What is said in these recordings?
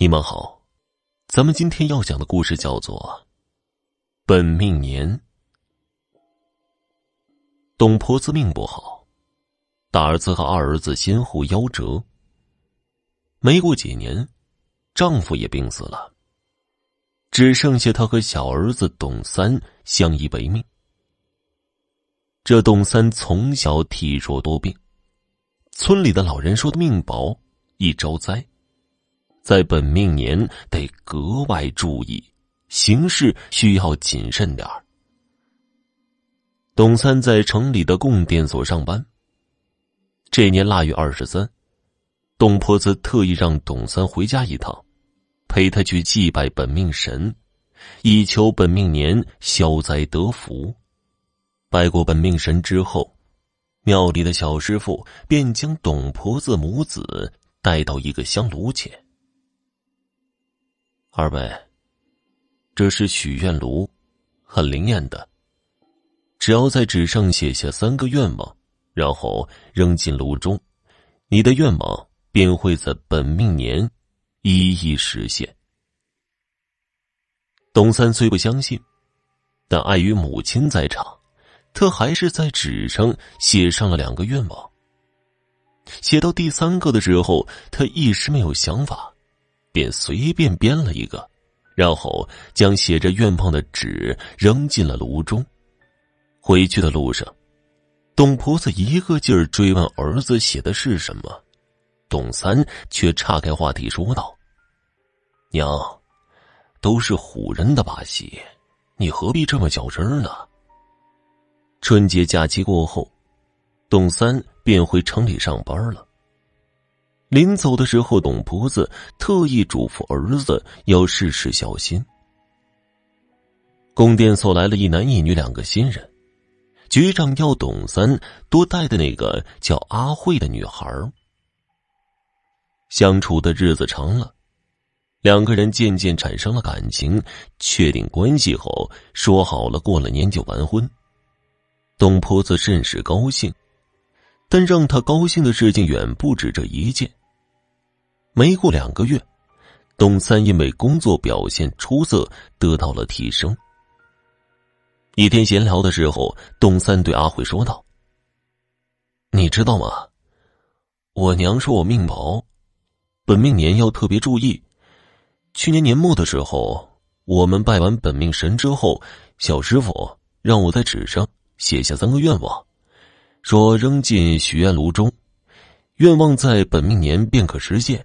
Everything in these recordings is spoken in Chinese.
你们好，咱们今天要讲的故事叫做《本命年》。董婆子命不好，大儿子和二儿子先后夭折。没过几年，丈夫也病死了，只剩下她和小儿子董三相依为命。这董三从小体弱多病，村里的老人说的命薄，易招灾。在本命年得格外注意，行事需要谨慎点儿。董三在城里的供电所上班。这年腊月二十三，董婆子特意让董三回家一趟，陪他去祭拜本命神，以求本命年消灾得福。拜过本命神之后，庙里的小师傅便将董婆子母子带到一个香炉前。二位，这是许愿炉，很灵验的。只要在纸上写下三个愿望，然后扔进炉中，你的愿望便会在本命年一一实现。董三虽不相信，但碍于母亲在场，他还是在纸上写上了两个愿望。写到第三个的时候，他一时没有想法。便随便编了一个，然后将写着愿望的纸扔进了炉中。回去的路上，董婆子一个劲儿追问儿子写的是什么，董三却岔开话题说道：“娘，都是唬人的把戏，你何必这么较真呢？”春节假期过后，董三便回城里上班了。临走的时候，董婆子特意嘱咐儿子要事事小心。供电所来了一男一女两个新人，局长要董三多带的那个叫阿慧的女孩。相处的日子长了，两个人渐渐产生了感情，确定关系后，说好了过了年就完婚。董婆子甚是高兴，但让她高兴的事情远不止这一件。没过两个月，董三因为工作表现出色得到了提升。一天闲聊的时候，董三对阿慧说道：“你知道吗？我娘说我命薄，本命年要特别注意。去年年末的时候，我们拜完本命神之后，小师傅让我在纸上写下三个愿望，说扔进许愿炉中，愿望在本命年便可实现。”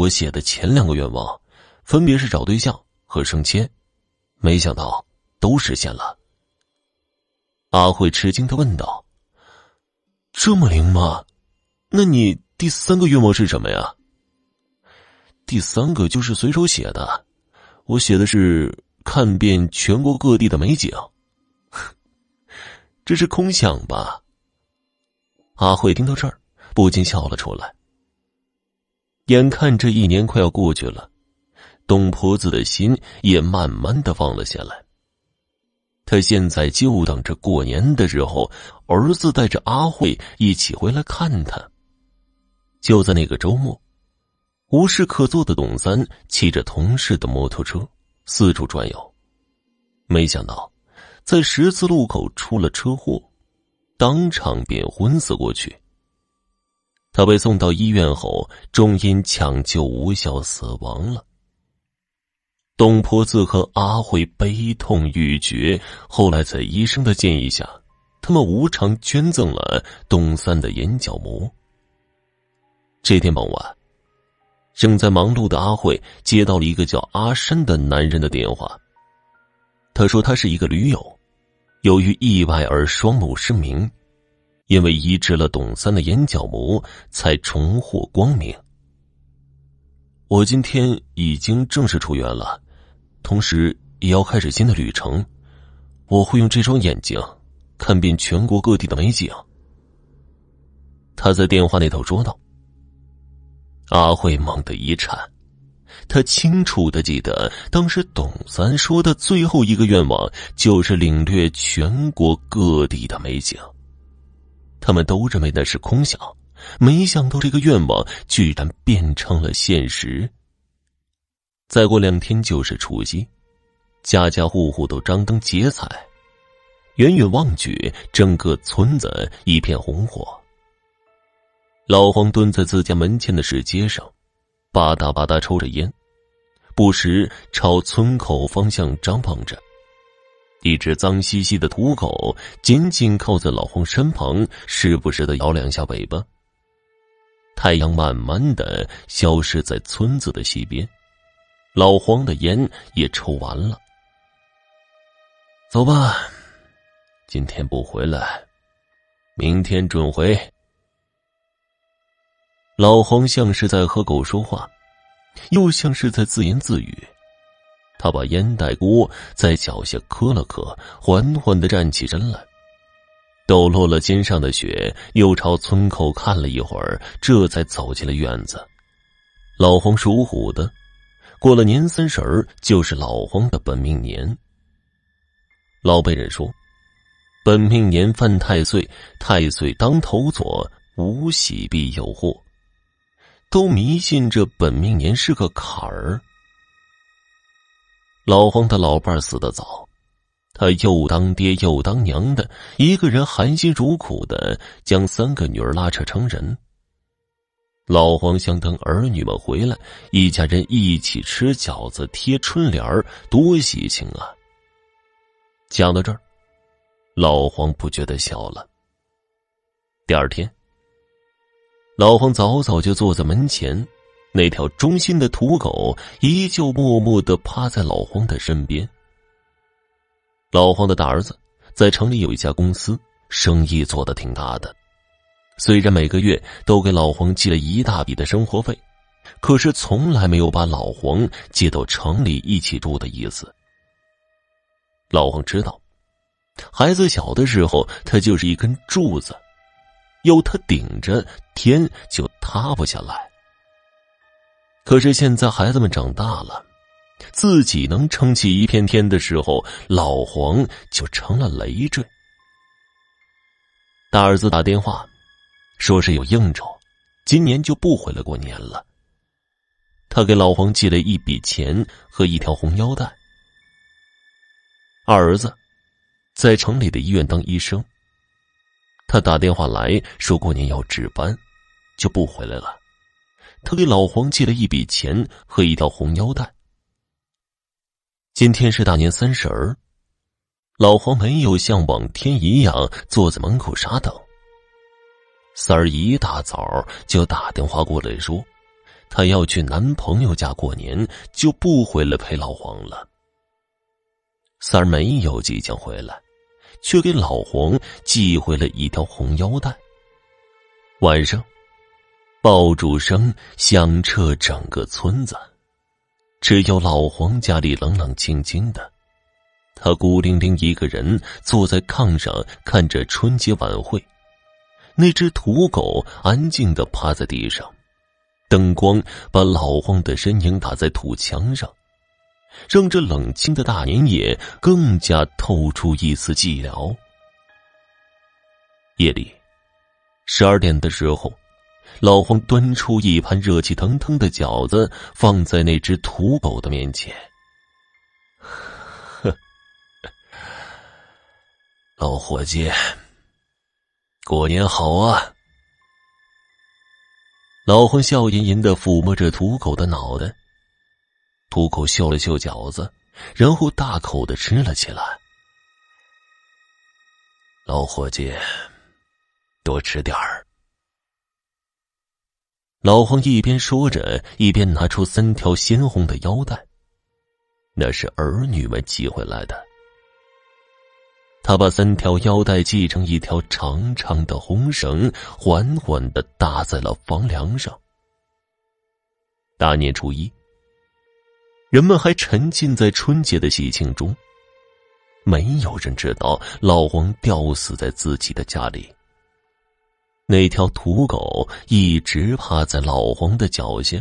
我写的前两个愿望，分别是找对象和升迁，没想到都实现了。阿慧吃惊的问道：“这么灵吗？那你第三个愿望是什么呀？”第三个就是随手写的，我写的是看遍全国各地的美景。这是空想吧？阿慧听到这儿，不禁笑了出来。眼看这一年快要过去了，董婆子的心也慢慢的放了下来。她现在就等着过年的时候，儿子带着阿慧一起回来看她。就在那个周末，无事可做的董三骑着同事的摩托车四处转悠，没想到在十字路口出了车祸，当场便昏死过去。他被送到医院后，终因抢救无效死亡了。东坡子和阿慧悲痛欲绝。后来在医生的建议下，他们无偿捐赠了东三的眼角膜。这天傍晚，正在忙碌的阿慧接到了一个叫阿山的男人的电话。他说他是一个驴友，由于意外而双目失明。因为移植了董三的眼角膜，才重获光明。我今天已经正式出院了，同时也要开始新的旅程。我会用这双眼睛看遍全国各地的美景。他在电话那头说道。阿慧猛地一颤，他清楚的记得，当时董三说的最后一个愿望就是领略全国各地的美景。他们都认为那是空想，没想到这个愿望居然变成了现实。再过两天就是除夕，家家户户都张灯结彩，远远望去，整个村子一片红火。老黄蹲在自家门前的石阶上，吧嗒吧嗒抽着烟，不时朝村口方向张望着。一只脏兮兮的土狗紧紧靠在老黄身旁，时不时的摇两下尾巴。太阳慢慢的消失在村子的西边。老黄的烟也抽完了，走吧，今天不回来，明天准回。老黄像是在和狗说话，又像是在自言自语。他把烟袋锅在脚下磕了磕，缓缓的站起身来，抖落了肩上的雪，又朝村口看了一会儿，这才走进了院子。老黄属虎的。过了年三十，就是老黄的本命年。老辈人说，本命年犯太岁，太岁当头坐，无喜必有祸，都迷信这本命年是个坎儿。老黄的老伴死得早，他又当爹又当娘的，一个人含辛茹苦的将三个女儿拉扯成人。老黄想等儿女们回来，一家人一起吃饺子、贴春联儿，多喜庆啊！讲到这儿，老黄不觉得笑了。第二天，老黄早早就坐在门前，那条忠心的土狗依旧默默的趴在老黄的身边。老黄的大儿子在城里有一家公司，生意做得挺大的。虽然每个月都给老黄寄了一大笔的生活费，可是从来没有把老黄接到城里一起住的意思。老黄知道，孩子小的时候他就是一根柱子，有他顶着，天就塌不下来。可是现在孩子们长大了，自己能撑起一片天的时候，老黄就成了累赘。大儿子打电话。说是有应酬，今年就不回来过年了。他给老黄寄了一笔钱和一条红腰带。二儿子在城里的医院当医生，他打电话来说过年要值班，就不回来了。他给老黄寄了一笔钱和一条红腰带。今天是大年三十儿，老黄没有像往天一样坐在门口傻等。三儿一大早就打电话过来，说她要去男朋友家过年，就不回来陪老黄了。三儿没有即将回来，却给老黄寄回了一条红腰带。晚上，爆竹声响彻整个村子，只有老黄家里冷冷清清的，他孤零零一个人坐在炕上看着春节晚会。那只土狗安静的趴在地上，灯光把老黄的身影打在土墙上，让这冷清的大年夜更加透出一丝寂寥。夜里，十二点的时候，老黄端出一盘热气腾腾的饺子，放在那只土狗的面前。呵，老伙计。过年好啊！老黄笑吟吟的抚摸着土狗的脑袋，土狗嗅了嗅饺子，然后大口的吃了起来。老伙计，多吃点儿。老黄一边说着，一边拿出三条鲜红的腰带，那是儿女们寄回来的。他把三条腰带系成一条长长的红绳，缓缓的搭在了房梁上。大年初一，人们还沉浸在春节的喜庆中，没有人知道老黄吊死在自己的家里。那条土狗一直趴在老黄的脚下，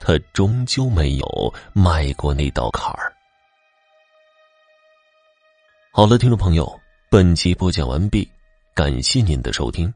他终究没有迈过那道坎儿。好了，听众朋友，本集播讲完毕，感谢您的收听。